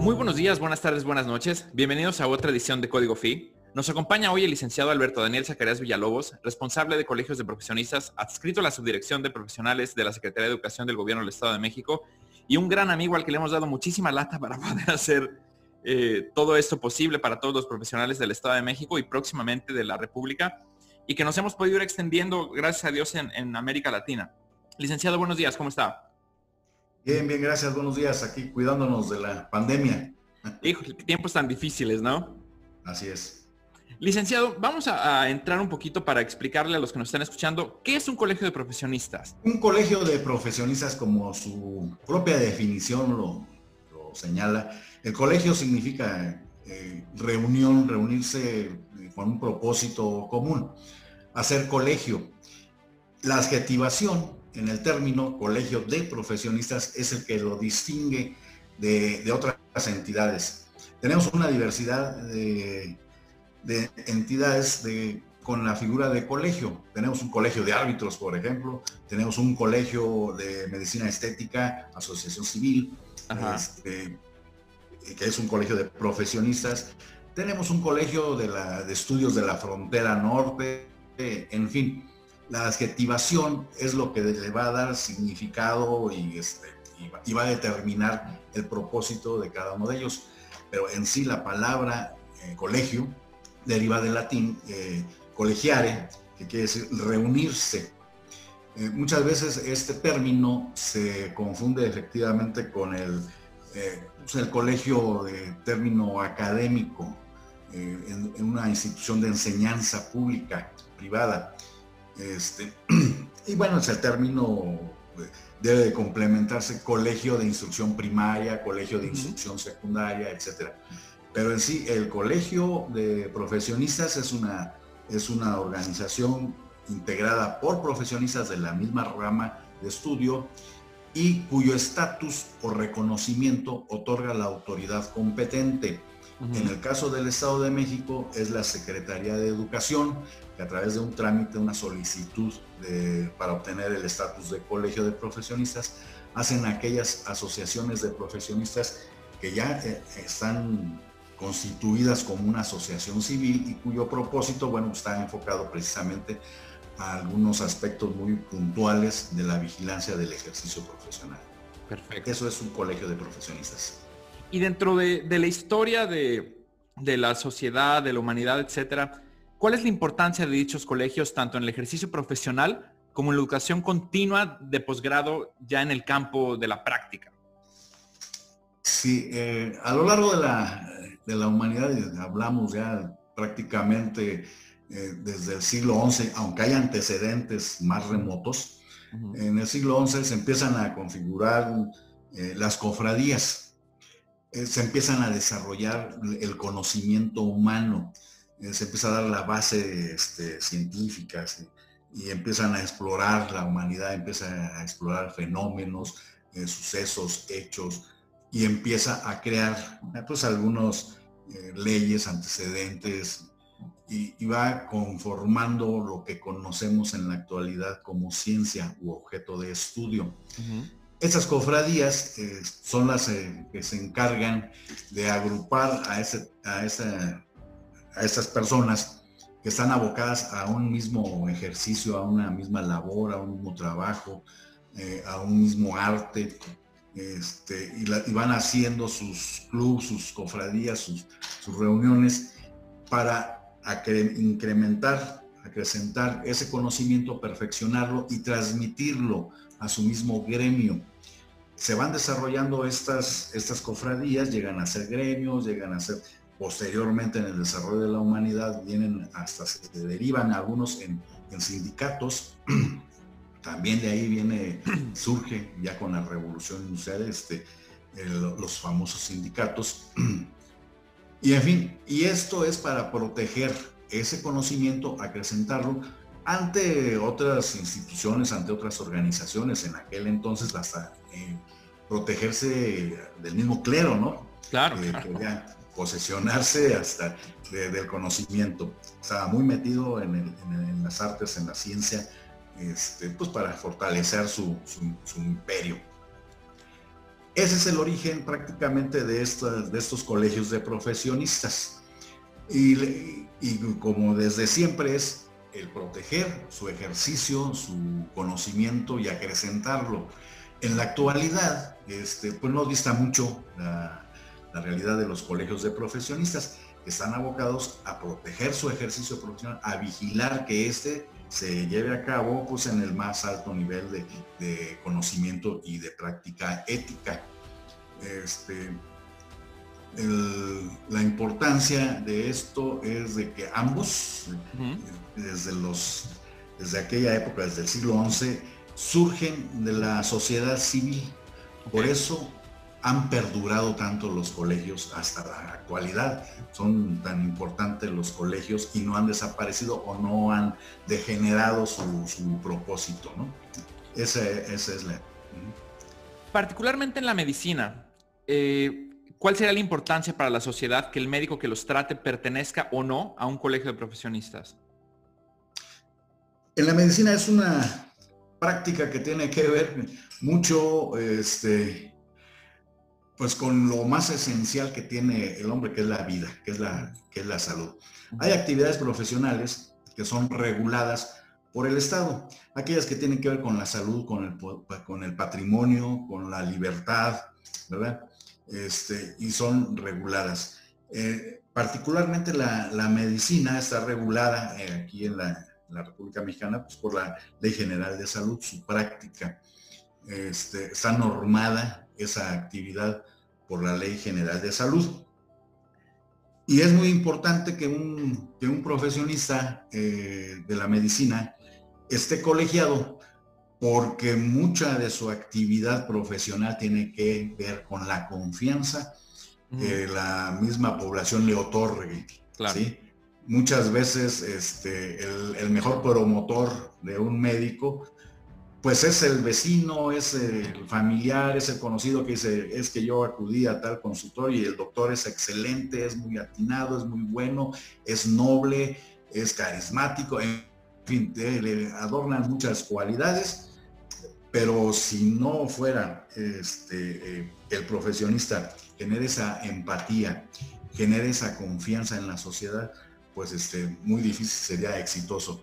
Muy buenos días, buenas tardes, buenas noches. Bienvenidos a otra edición de Código FI. Nos acompaña hoy el licenciado Alberto Daniel Zacarías Villalobos, responsable de colegios de profesionistas, adscrito a la Subdirección de Profesionales de la Secretaría de Educación del Gobierno del Estado de México y un gran amigo al que le hemos dado muchísima lata para poder hacer eh, todo esto posible para todos los profesionales del Estado de México y próximamente de la República y que nos hemos podido ir extendiendo, gracias a Dios, en, en América Latina. Licenciado, buenos días, ¿cómo está? Bien, bien, gracias. Buenos días. Aquí cuidándonos de la pandemia. Hijo, tiempos tan difíciles, ¿no? Así es. Licenciado, vamos a, a, entrar un poquito para explicarle a los que nos están escuchando, ¿qué es un colegio de profesionistas? Un colegio de profesionistas, como su propia definición lo, lo señala, el colegio significa eh, reunión, reunirse eh, con un propósito común, hacer colegio. La adjetivación en el término colegio de profesionistas es el que lo distingue de, de otras entidades. Tenemos una diversidad de, de entidades de, con la figura de colegio. Tenemos un colegio de árbitros, por ejemplo, tenemos un colegio de medicina estética, asociación civil, este, que es un colegio de profesionistas. Tenemos un colegio de, la, de estudios de la frontera norte, en fin, la adjetivación es lo que le va a dar significado y, este, y, va a determinar el propósito de cada uno de ellos. Pero en sí la palabra eh, colegio deriva del latín eh, colegiare, que quiere decir reunirse. Eh, muchas veces este término se confunde efectivamente con el, pues, el colegio de término académico en, una institución de enseñanza pública, privada. Este, y bueno, es el término debe de complementarse colegio de instrucción primaria, colegio de instrucción secundaria, etcétera. Pero en sí, el Colegio de Profesionistas es una, es una organización integrada por profesionistas de la misma rama de estudio y cuyo estatus o reconocimiento otorga la autoridad competente. En el caso del Estado de México es la Secretaría de Educación, que a través de un trámite, una solicitud de, para obtener el estatus de colegio de profesionistas, hacen aquellas asociaciones de profesionistas que ya eh, están constituidas como una asociación civil y cuyo propósito, bueno, está enfocado precisamente a algunos aspectos muy puntuales de la vigilancia del ejercicio profesional. Perfecto. Eso es un colegio de profesionistas. Y dentro de, de la historia de, de, la sociedad, de la humanidad, etcétera, ¿cuál es la importancia de dichos colegios tanto en el ejercicio profesional como en la educación continua de posgrado ya en el campo de la práctica? Sí, eh, a lo largo de la, de la humanidad, hablamos ya prácticamente eh, desde el siglo XI, aunque hay antecedentes más remotos, uh -huh. en el siglo XI se empiezan a configurar eh, las cofradías, se empiezan a desarrollar el conocimiento humano, eh, se empieza a dar la base este, científica y empiezan a explorar la humanidad, empieza a explorar fenómenos, eh, sucesos, hechos, y empieza a crear pues, algunos eh, leyes, antecedentes, y, va conformando lo que conocemos en la actualidad como ciencia u objeto de estudio. Estas cofradías eh, son las eh, que se encargan de agrupar a, ese, a, esa, a estas personas que están abocadas a un mismo ejercicio, a una misma labor, a un mismo trabajo, eh, a un mismo arte, este, y, van haciendo sus clubs, sus cofradías, sus reuniones para incrementar, acrecentar ese conocimiento, perfeccionarlo y transmitirlo a su mismo gremio. Se van desarrollando estas, estas cofradías, llegan a ser gremios, llegan a ser posteriormente en el desarrollo de la humanidad, vienen hasta se derivan algunos en, sindicatos también de ahí viene, surge ya con la revolución industrial, este, los famosos sindicatos. Y en fin, y esto es para proteger ese conocimiento, acrecentarlo ante otras instituciones, ante otras organizaciones, en aquel entonces hasta eh, protegerse del mismo clero, ¿no? Claro. Eh, claro. Podía posesionarse hasta de, del conocimiento. Estaba muy metido en, el, en, en las artes, en la ciencia, este, pues para fortalecer su, su, su, imperio. Ese es el origen prácticamente de, estos, de estos colegios de profesionistas. Y, como desde siempre es el proteger su ejercicio, su conocimiento y acrecentarlo. En la actualidad, este, pues no dista mucho la, realidad de los colegios de profesionistas que están abocados a proteger su ejercicio profesional, a vigilar que éste se lleve a cabo pues, en el más alto nivel de, conocimiento y de práctica ética. Este, la importancia de esto es de que ambos, desde, los, desde aquella época, desde el siglo XI, surgen de la sociedad civil. Por eso han perdurado tanto los colegios hasta la actualidad. Son tan importantes los colegios y no han desaparecido o no han degenerado su, propósito. ¿no? Esa, es la... Particularmente en la medicina, eh, ¿cuál sería la importancia para la sociedad que el médico que los trate pertenezca o no a un colegio de profesionistas? En la medicina es una práctica que tiene que ver mucho este, pues con lo más esencial que tiene el hombre, que es la vida, que es la, que es la salud. Hay actividades profesionales que son reguladas por el Estado, aquellas que tienen que ver con la salud, con el, con el patrimonio, con la libertad, ¿verdad? Este, y son reguladas. Eh, particularmente la, medicina está regulada eh, aquí en la, República Mexicana pues, por la Ley General de Salud, su práctica. Este, está normada esa actividad por la Ley General de Salud. Y es muy importante que un, un profesionista eh, de la medicina esté colegiado porque mucha de su actividad profesional tiene que ver con la confianza que la misma población le otorgue. Muchas veces este, el, el, mejor promotor de un médico pues es el vecino, es el familiar, es el conocido que dice, es que yo acudí a tal consultor y el doctor es excelente, es muy atinado, es muy bueno, es noble, es carismático, en fin, le adornan muchas cualidades, pero si no fuera este, eh, el profesionista, genera esa empatía, genera esa confianza en la sociedad, pues este, muy difícil sería exitoso.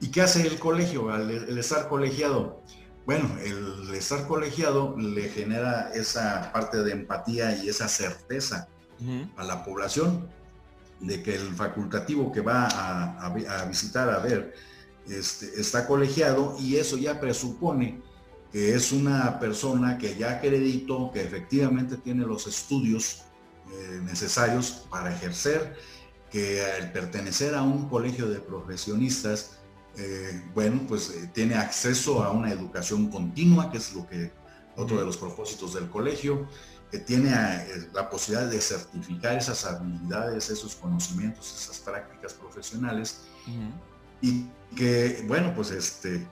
¿Y qué hace el colegio al estar colegiado? Bueno, el estar colegiado le genera esa parte de empatía y esa certeza a la población de que el facultativo que va a, visitar a ver este, está colegiado y eso ya presupone que es una persona que ya acreditó que efectivamente tiene los estudios eh, necesarios para ejercer, que al pertenecer a un colegio de profesionistas eh, bueno, pues eh, tiene acceso a una educación continua, que es lo que otro de los propósitos del colegio, que tiene la posibilidad de certificar esas habilidades, esos conocimientos, esas prácticas profesionales, y que, bueno, pues este,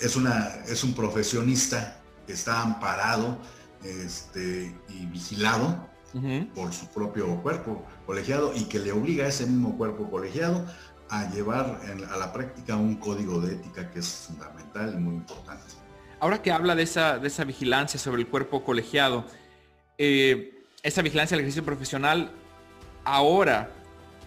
es, una, es un profesionista que está amparado este, y vigilado por su propio cuerpo colegiado y que le obliga a ese mismo cuerpo colegiado a llevar a la práctica un código de ética que es fundamental y muy importante. Ahora que habla de esa, de esa vigilancia sobre el cuerpo colegiado, eh, esa vigilancia del ejercicio profesional, ahora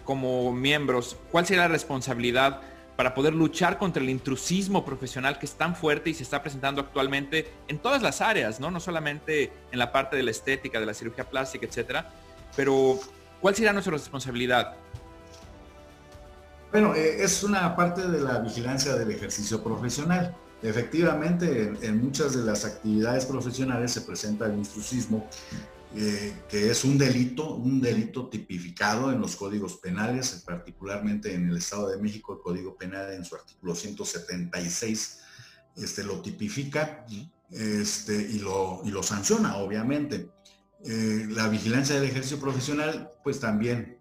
como miembros, ¿cuál sería la responsabilidad para poder luchar contra el intrusismo profesional que es tan fuerte y se está presentando actualmente en todas las áreas, no, no solamente en la parte de la estética, de la cirugía plástica, etcétera, pero ¿cuál sería nuestra responsabilidad? Bueno, eh, es una parte de la vigilancia del ejercicio profesional. Efectivamente, en, muchas de las actividades profesionales se presenta el intrusismo, eh, que es un delito, un delito tipificado en los códigos penales, particularmente en el Estado de México, el Código Penal en su artículo 176 este, lo tipifica este, y, lo, y lo sanciona, obviamente. Eh, la vigilancia del ejercicio profesional, pues también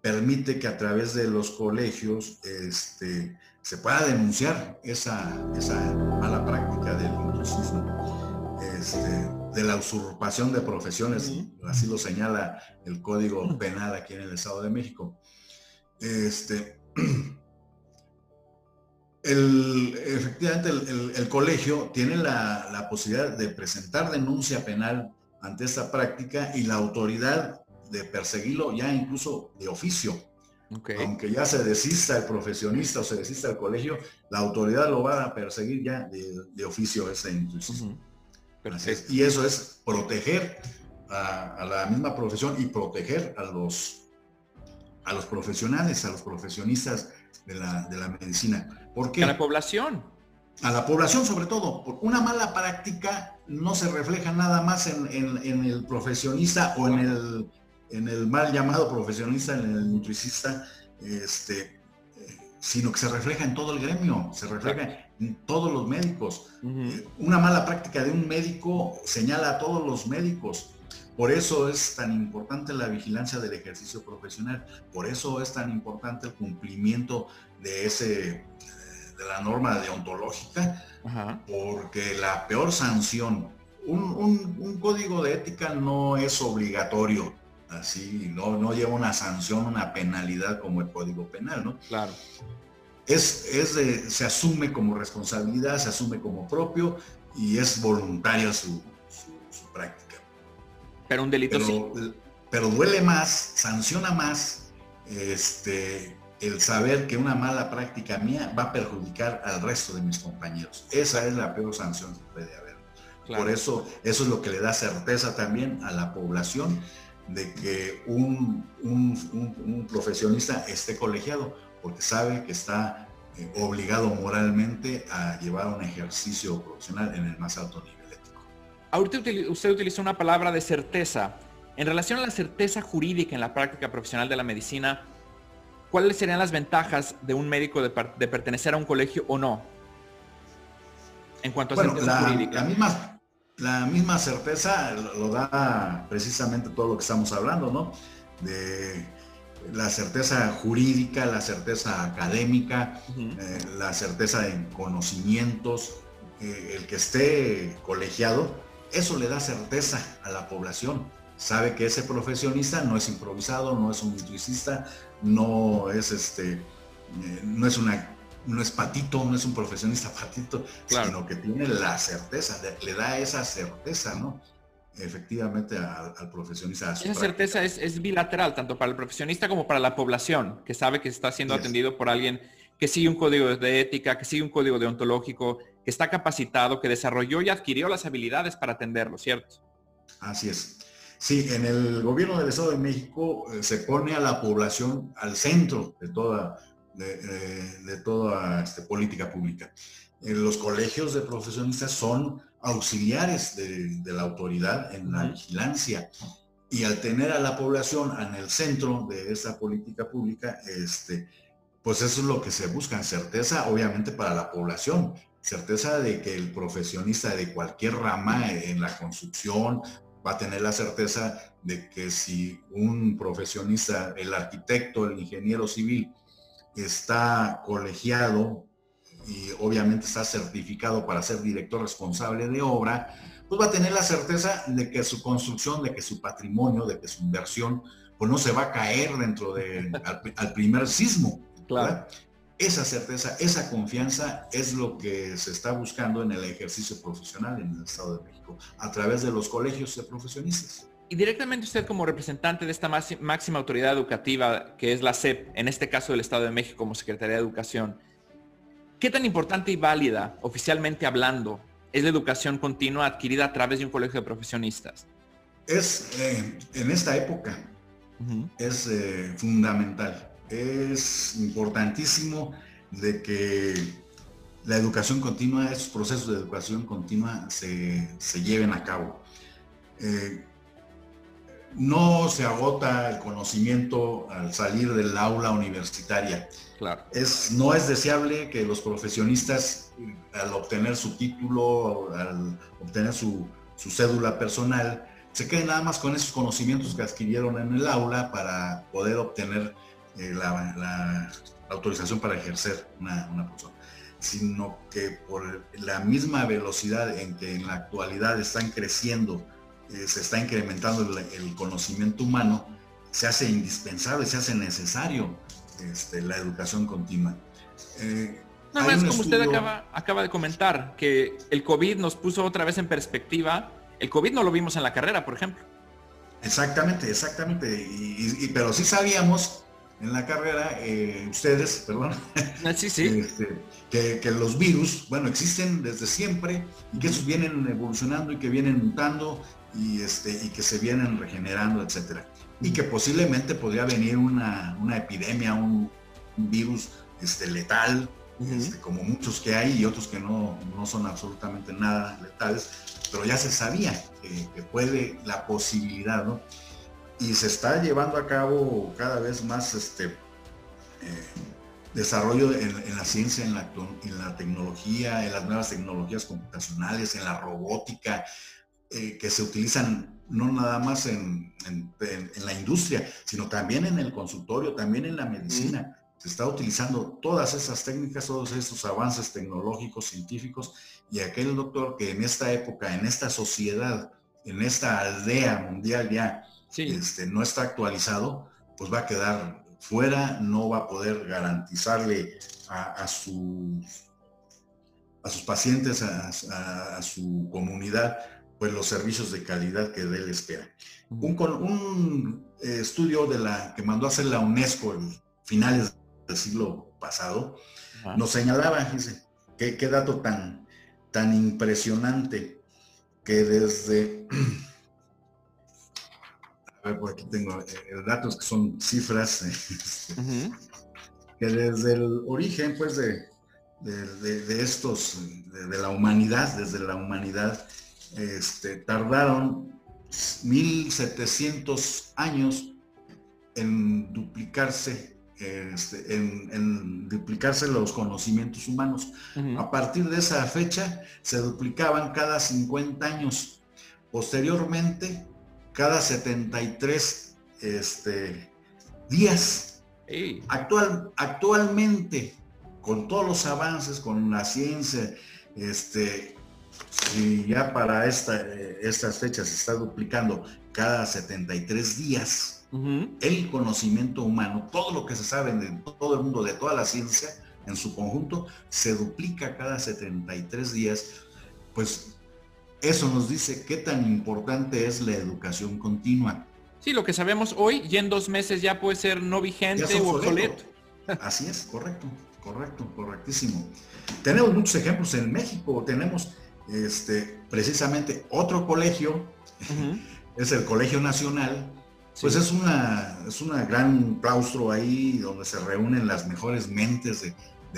permite que a través de los colegios este, se pueda denunciar esa, esa mala práctica del intrusismo, este, de la usurpación de profesiones, así lo señala el Código Penal aquí en el Estado de México. Este, efectivamente, el, colegio tiene la, la, posibilidad de presentar denuncia penal ante esta práctica y la autoridad de perseguirlo ya incluso de oficio. Aunque ya se desista el profesionista o se desista el colegio, la autoridad lo va a perseguir ya de, oficio ese Y eso es proteger a, la misma profesión y proteger a los, a los profesionales, a los profesionistas de la, de la medicina. porque A la población. A la población sobre todo. Porque una mala práctica no se refleja nada más en, en el profesionista o en el en el mal llamado profesionista, en el nutricista, este, sino que se refleja en todo el gremio, se refleja en todos los médicos. Eh, una mala práctica de un médico señala a todos los médicos. Por eso es tan importante la vigilancia del ejercicio profesional, por eso es tan importante el cumplimiento de ese eh, de la norma deontológica, porque la peor sanción, un, código de ética no es obligatorio, así, no, no lleva una sanción, una penalidad como el Código Penal, ¿no? Claro. Es, es de, se asume como responsabilidad, se asume como propio y es voluntaria su, práctica. Pero un delito pero, Pero duele más, sanciona más este, el saber que una mala práctica mía va a perjudicar al resto de mis compañeros. Esa es la peor sanción que puede haber. Por eso, eso es lo que le da certeza también a la población de que un, profesionista esté colegiado, porque sabe que está eh, obligado moralmente a llevar un ejercicio profesional en el más alto nivel ético. Ahorita usted utilizó una palabra de certeza. En relación a la certeza jurídica en la práctica profesional de la medicina, ¿cuáles serían las ventajas de un médico de, pertenecer a un colegio o no? En cuanto a certeza jurídica. La misma, la misma certeza lo da precisamente todo lo que estamos hablando, ¿no? De la certeza jurídica, la certeza académica, eh, la certeza en conocimientos, eh, el que esté colegiado, eso le da certeza a la población. Sabe que ese profesionista no es improvisado, no es un intuicista, no es este, eh, no es una no es patito, no es un profesionista patito, sino que tiene la certeza, le da esa certeza, ¿no? Efectivamente al, profesionista. esa certeza es, bilateral, tanto para el profesionista como para la población, que sabe que está siendo atendido por alguien que sigue un código de ética, que sigue un código deontológico, que está capacitado, que desarrolló y adquirió las habilidades para atenderlo, ¿cierto? Así es. Sí, en el gobierno del Estado de México eh, se pone a la población al centro de toda de, toda este, política pública. los colegios de profesionistas son auxiliares de, la autoridad en la vigilancia. Y al tener a la población en el centro de esta política pública, este, pues eso es lo que se busca, certeza obviamente para la población, certeza de que el profesionista de cualquier rama en la construcción va a tener la certeza de que si un profesionista, el arquitecto, el ingeniero civil, está colegiado y obviamente está certificado para ser director responsable de obra, pues va a tener la certeza de que su construcción, de que su patrimonio, de que su inversión, pues no se va a caer dentro del al, primer sismo. Claro. Esa certeza, esa confianza es lo que se está buscando en el ejercicio profesional en el Estado de México, a través de los colegios de profesionistas. Y directamente usted como representante de esta máxima autoridad educativa, que es la SEP, en este caso del Estado de México como Secretaría de Educación, ¿qué tan importante y válida, oficialmente hablando, es la educación continua adquirida a través de un colegio de profesionistas? Es, eh, en esta época, es eh, fundamental, es importantísimo de que la educación continua, esos procesos de educación continua se, lleven a cabo. Eh, no se agota el conocimiento al salir del aula universitaria. Claro. Es, no es deseable que los profesionistas, al obtener su título, al obtener su, cédula personal, se queden nada más con esos conocimientos que adquirieron en el aula para poder obtener eh, la, autorización para ejercer una, una persona sino que por la misma velocidad en que en la actualidad están creciendo eh, se está incrementando el, conocimiento humano, se hace indispensable, se hace necesario este, la educación continua. Eh, no, es como usted acaba, acaba de comentar, que el COVID nos puso otra vez en perspectiva El COVID no lo vimos en la carrera, por ejemplo. Exactamente, exactamente. Y, pero sí sabíamos en la carrera, eh, ustedes, perdón, ah, sí, sí. Este, que, los virus, bueno, existen desde siempre y que esos vienen evolucionando y que vienen mutando y, este, y que se vienen regenerando, etcétera. Y que posiblemente podría venir una, epidemia, un, virus este, letal, este, como muchos que hay y otros que no, no son absolutamente nada letales, pero ya se sabía que, puede la posibilidad, ¿no? Y se está llevando a cabo cada vez más este eh, desarrollo en, la ciencia, en la, en la tecnología, en las nuevas tecnologías computacionales, en la robótica, eh, que se utilizan no nada más en, la industria, sino también en el consultorio, también en la medicina. Se está utilizando todas esas técnicas, todos esos avances tecnológicos, científicos, y aquel doctor que en esta época, en esta sociedad, en esta aldea mundial ya este, no está actualizado, pues va a quedar fuera, no va a poder garantizarle a, sus, a sus pacientes, a, su comunidad, pues los servicios de calidad que de él espera. Un, un eh, estudio de la que mandó a hacer la UNESCO en finales del siglo pasado, nos señalaba, dice, qué, qué dato tan, tan impresionante que desde, a ver, por aquí tengo eh, datos que son cifras, eh, que desde el origen, pues, de, de, estos, de, la humanidad, desde la humanidad, este, tardaron 1700 años en duplicarse este, en, duplicarse los conocimientos humanos. A partir de esa fecha se duplicaban cada 50 años. Posteriormente, cada 73 este, días. Actual, actualmente, con todos los avances, con la ciencia, este, y ya para esta, eh, estas fechas se está duplicando cada 73 días el conocimiento humano, todo lo que se sabe de todo el mundo, de toda la ciencia en su conjunto, se duplica cada 73 días, pues eso nos dice qué tan importante es la educación continua. Sí, lo que sabemos hoy y en dos meses ya puede ser no vigente o obsoleto. Así es, correcto, correcto, correctísimo. Tenemos muchos ejemplos en México, tenemos este, precisamente otro colegio, es el Colegio Nacional, pues es una, es una gran claustro ahí donde se reúnen las mejores mentes de,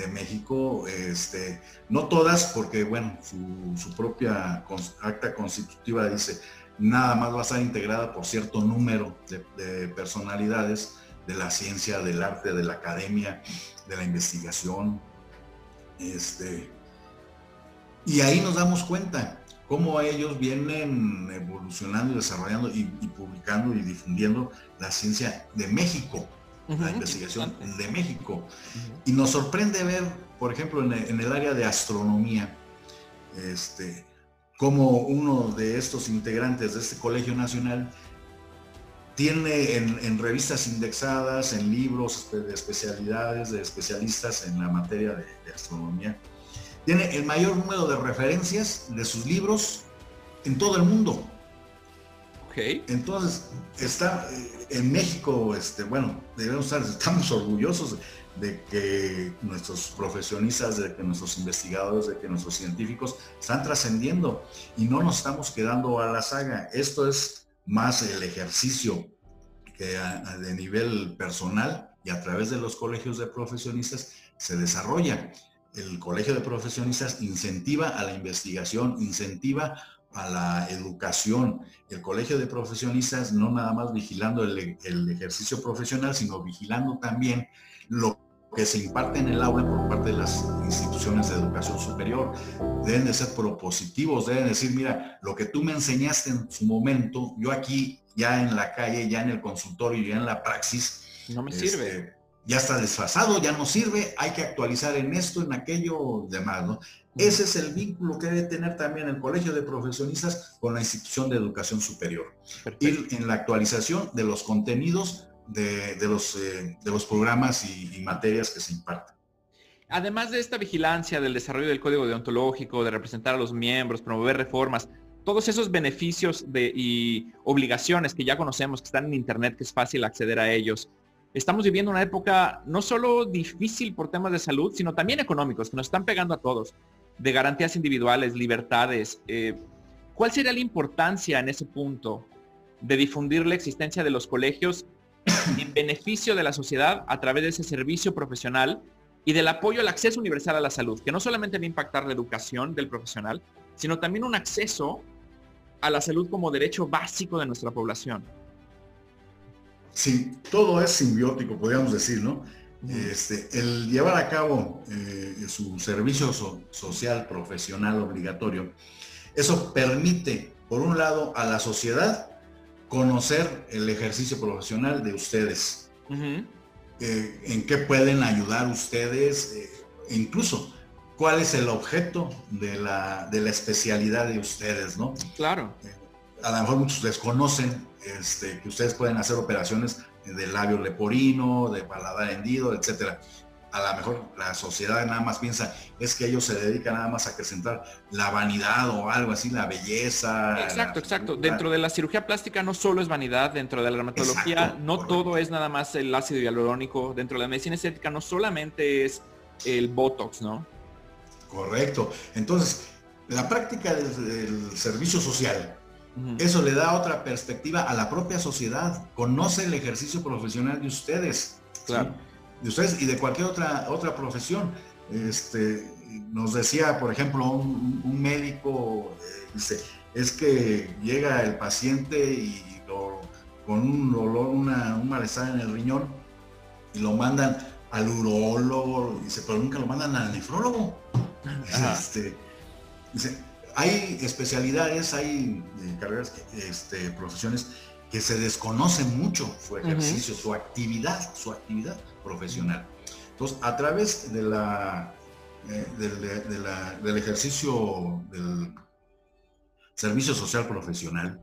México, este, no todas, porque bueno, su, propia acta constitutiva dice, nada más va a estar integrada por cierto número de, personalidades de la ciencia, del arte, de la academia, de la investigación. Este, y ahí nos damos cuenta cómo ellos vienen evolucionando y desarrollando y, publicando y difundiendo la ciencia de México, la investigación de México. Y nos sorprende ver, por ejemplo, en el, área de astronomía, este, como uno de estos integrantes de este Colegio Nacional tiene en, revistas indexadas, en libros de especialidades, de especialistas en la materia de astronomía, tiene el mayor número de referencias de sus libros en todo el mundo. Okay. Entonces, está eh, en México, este, bueno, debemos estar, estamos orgullosos de que nuestros profesionistas, de que nuestros investigadores, de que nuestros científicos están trascendiendo y no nos estamos quedando a la saga. Esto es más el ejercicio que de nivel personal y a través de los colegios de profesionistas se desarrolla el Colegio de Profesionistas incentiva a la investigación, incentiva a la educación. El Colegio de Profesionistas no nada más vigilando el, ejercicio profesional, sino vigilando también lo que se imparte en el aula por parte de las instituciones de educación superior. Deben de ser propositivos, deben decir, mira, lo que tú me enseñaste en su momento, yo aquí ya en la calle, ya en el consultorio, ya en la praxis, no me sirve este, ya está desfasado, ya no sirve, hay que actualizar en esto, en aquello, demás, ¿no? Ese es el vínculo que debe tener también el Colegio de Profesionistas con la institución de educación superior. Ir en la actualización de los contenidos de, los, eh, de los programas y, materias que se imparten. Además de esta vigilancia del desarrollo del código deontológico, de representar a los miembros, promover reformas, todos esos beneficios de, y obligaciones que ya conocemos, que están en Internet, que es fácil acceder a ellos. Estamos viviendo una época no solo difícil por temas de salud, sino también económicos, que nos están pegando a todos, de garantías individuales, libertades. Eh, ¿Cuál sería la importancia en ese punto de difundir la existencia de los colegios en beneficio de la sociedad a través de ese servicio profesional y del apoyo al acceso universal a la salud, que no solamente va a impactar la educación del profesional, sino también un acceso a la salud como derecho básico de nuestra población. Sí, todo es simbiótico, podríamos decir, ¿no? Este, el llevar a cabo eh, su servicio social profesional obligatorio, eso permite, por un lado, a la sociedad conocer el ejercicio profesional de ustedes. Eh, en qué pueden ayudar ustedes, eh, incluso cuál es el objeto de la, de la especialidad de ustedes, ¿no? Claro. A lo mejor muchos desconocen este, que ustedes pueden hacer operaciones de labio leporino, de paladar hendido, etcétera a lo mejor la sociedad nada más piensa, es que ellos se dedican nada más a presentar la vanidad o algo así, la belleza. Exacto, exacto. Dentro de la cirugía plástica no solo es vanidad, dentro de la dermatología no todo es nada más el ácido hialurónico, dentro de la medicina estética no solamente es el Botox, ¿no? Correcto. Entonces, la práctica del, servicio social, eso le da otra perspectiva a la propia sociedad. Conoce el ejercicio profesional de ustedes. Claro de ustedes y de cualquier otra, otra profesión. Este, nos decía, por ejemplo, un, médico, dice, es que llega el paciente y con un dolor, una, un malestar en el riñón, y lo mandan al urólogo, dice, pero nunca lo mandan al nefrólogo. Este, dice, hay especialidades, hay eh, carreras, este, profesiones que se desconoce mucho su ejercicio, su actividad, su actividad profesional. Entonces, a través de la, eh, del, ejercicio del servicio social profesional,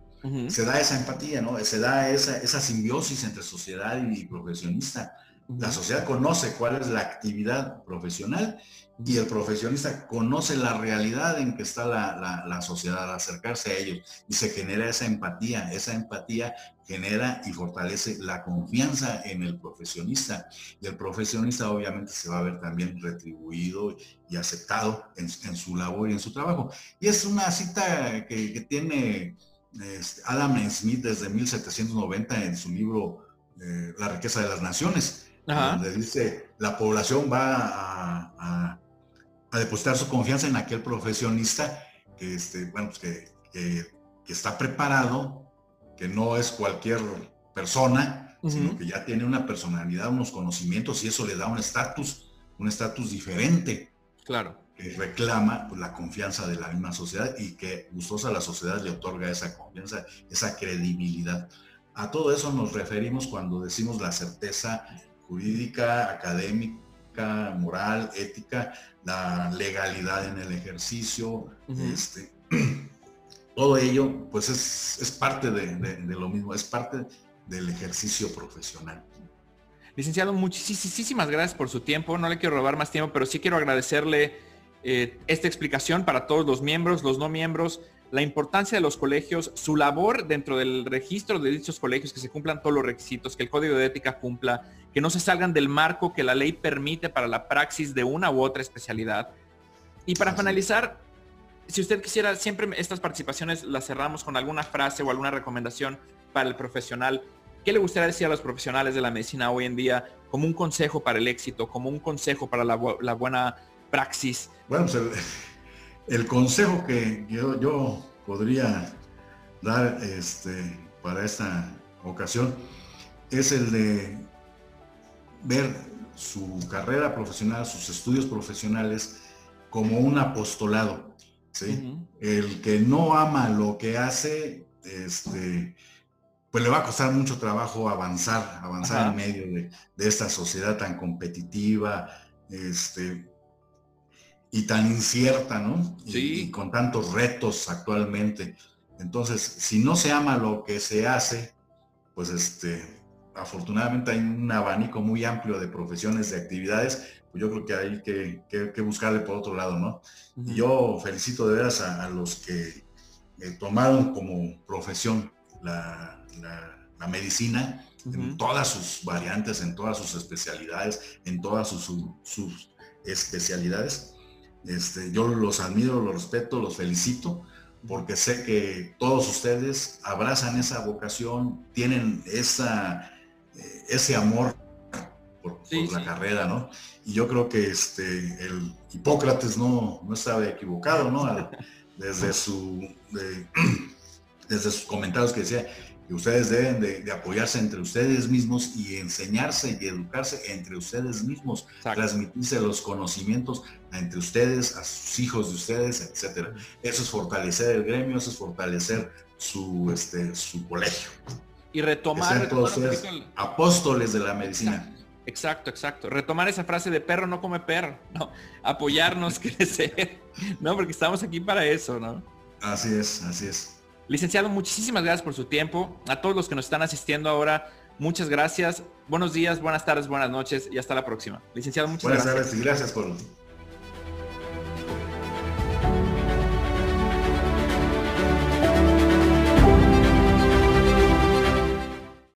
se da esa empatía, ¿no? Se da esa, esa simbiosis entre sociedad y profesionista. La sociedad conoce cuál es la actividad profesional y el profesionista conoce la realidad en que está la, sociedad al acercarse a ellos y se genera esa empatía. Esa empatía genera y fortalece la confianza en el profesionista y el profesionista obviamente se va a ver también retribuido y aceptado en, su labor y en su trabajo. Y es una cita que, tiene este, Adam Smith desde 1790 en su libro eh, La riqueza de las naciones, donde dice la población va a a depositar su confianza en aquel profesionista que, este, bueno, pues que, está preparado, que no es cualquier persona, sino que ya tiene una personalidad, unos conocimientos y eso le da un estatus, un estatus diferente. Claro. Que reclama pues, la confianza de la misma sociedad y que gustosa la sociedad le otorga esa confianza, esa credibilidad. A todo eso nos referimos cuando decimos la certeza jurídica, académica, moral, ética, la legalidad en el ejercicio, este, todo ello pues es, parte de, lo mismo, es parte del ejercicio profesional. Licenciado, muchísimas gracias por su tiempo. No le quiero robar más tiempo, pero sí quiero agradecerle eh, esta explicación para todos los miembros, los no miembros, la importancia de los colegios, su labor dentro del registro de dichos colegios, que se cumplan todos los requisitos, que el código de ética cumpla, que no se salgan del marco que la ley permite para la praxis de una u otra especialidad. Y para finalizar, si usted quisiera, siempre estas participaciones las cerramos con alguna frase o alguna recomendación para el profesional. ¿Qué le gustaría decir a los profesionales de la medicina hoy en día como un consejo para el éxito, como un consejo para la, buena praxis? Bueno, pues el, consejo que yo, yo podría dar este, para esta ocasión es el de ver su carrera profesional, sus estudios profesionales como un apostolado. ¿sí? El que no ama lo que hace, este, pues le va a costar mucho trabajo avanzar, avanzar en medio de, esta sociedad tan competitiva, este, y tan incierta, ¿no? y, con tantos retos actualmente. Entonces, si no se ama lo que se hace, pues este, afortunadamente hay un abanico muy amplio de profesiones, de actividades, pues yo creo que hay que, que, buscarle por otro lado, ¿no? Y yo felicito de veras a, los que eh, tomaron como profesión la, medicina en todas sus variantes, en todas sus especialidades, en todas sus, sus especialidades. Este, yo los admiro, los respeto, los felicito, porque sé que todos ustedes abrazan esa vocación, tienen esa, ese amor por, la carrera, ¿no? Y yo creo que este, el Hipócrates no, no estaba equivocado, ¿no? desde, su, desde sus comentarios que decía, ustedes deben de, apoyarse entre ustedes mismos y enseñarse y educarse entre ustedes mismos, transmitirse los conocimientos entre ustedes, a sus hijos de ustedes, etcétera. Eso es fortalecer el gremio, eso es fortalecer su, este, su colegio. Y retomar, apóstoles de la medicina. Exacto, exacto. Retomar esa frase de perro no come perro, ¿no? Apoyarnos, crecer, ¿no? Porque estamos aquí para eso, ¿no? Así es, así es. Licenciado, muchísimas gracias por su tiempo. A todos los que nos están asistiendo ahora, muchas gracias. Buenos días, buenas tardes, buenas noches y hasta la próxima. Licenciado, muchas gracias. Buenas tardes y gracias por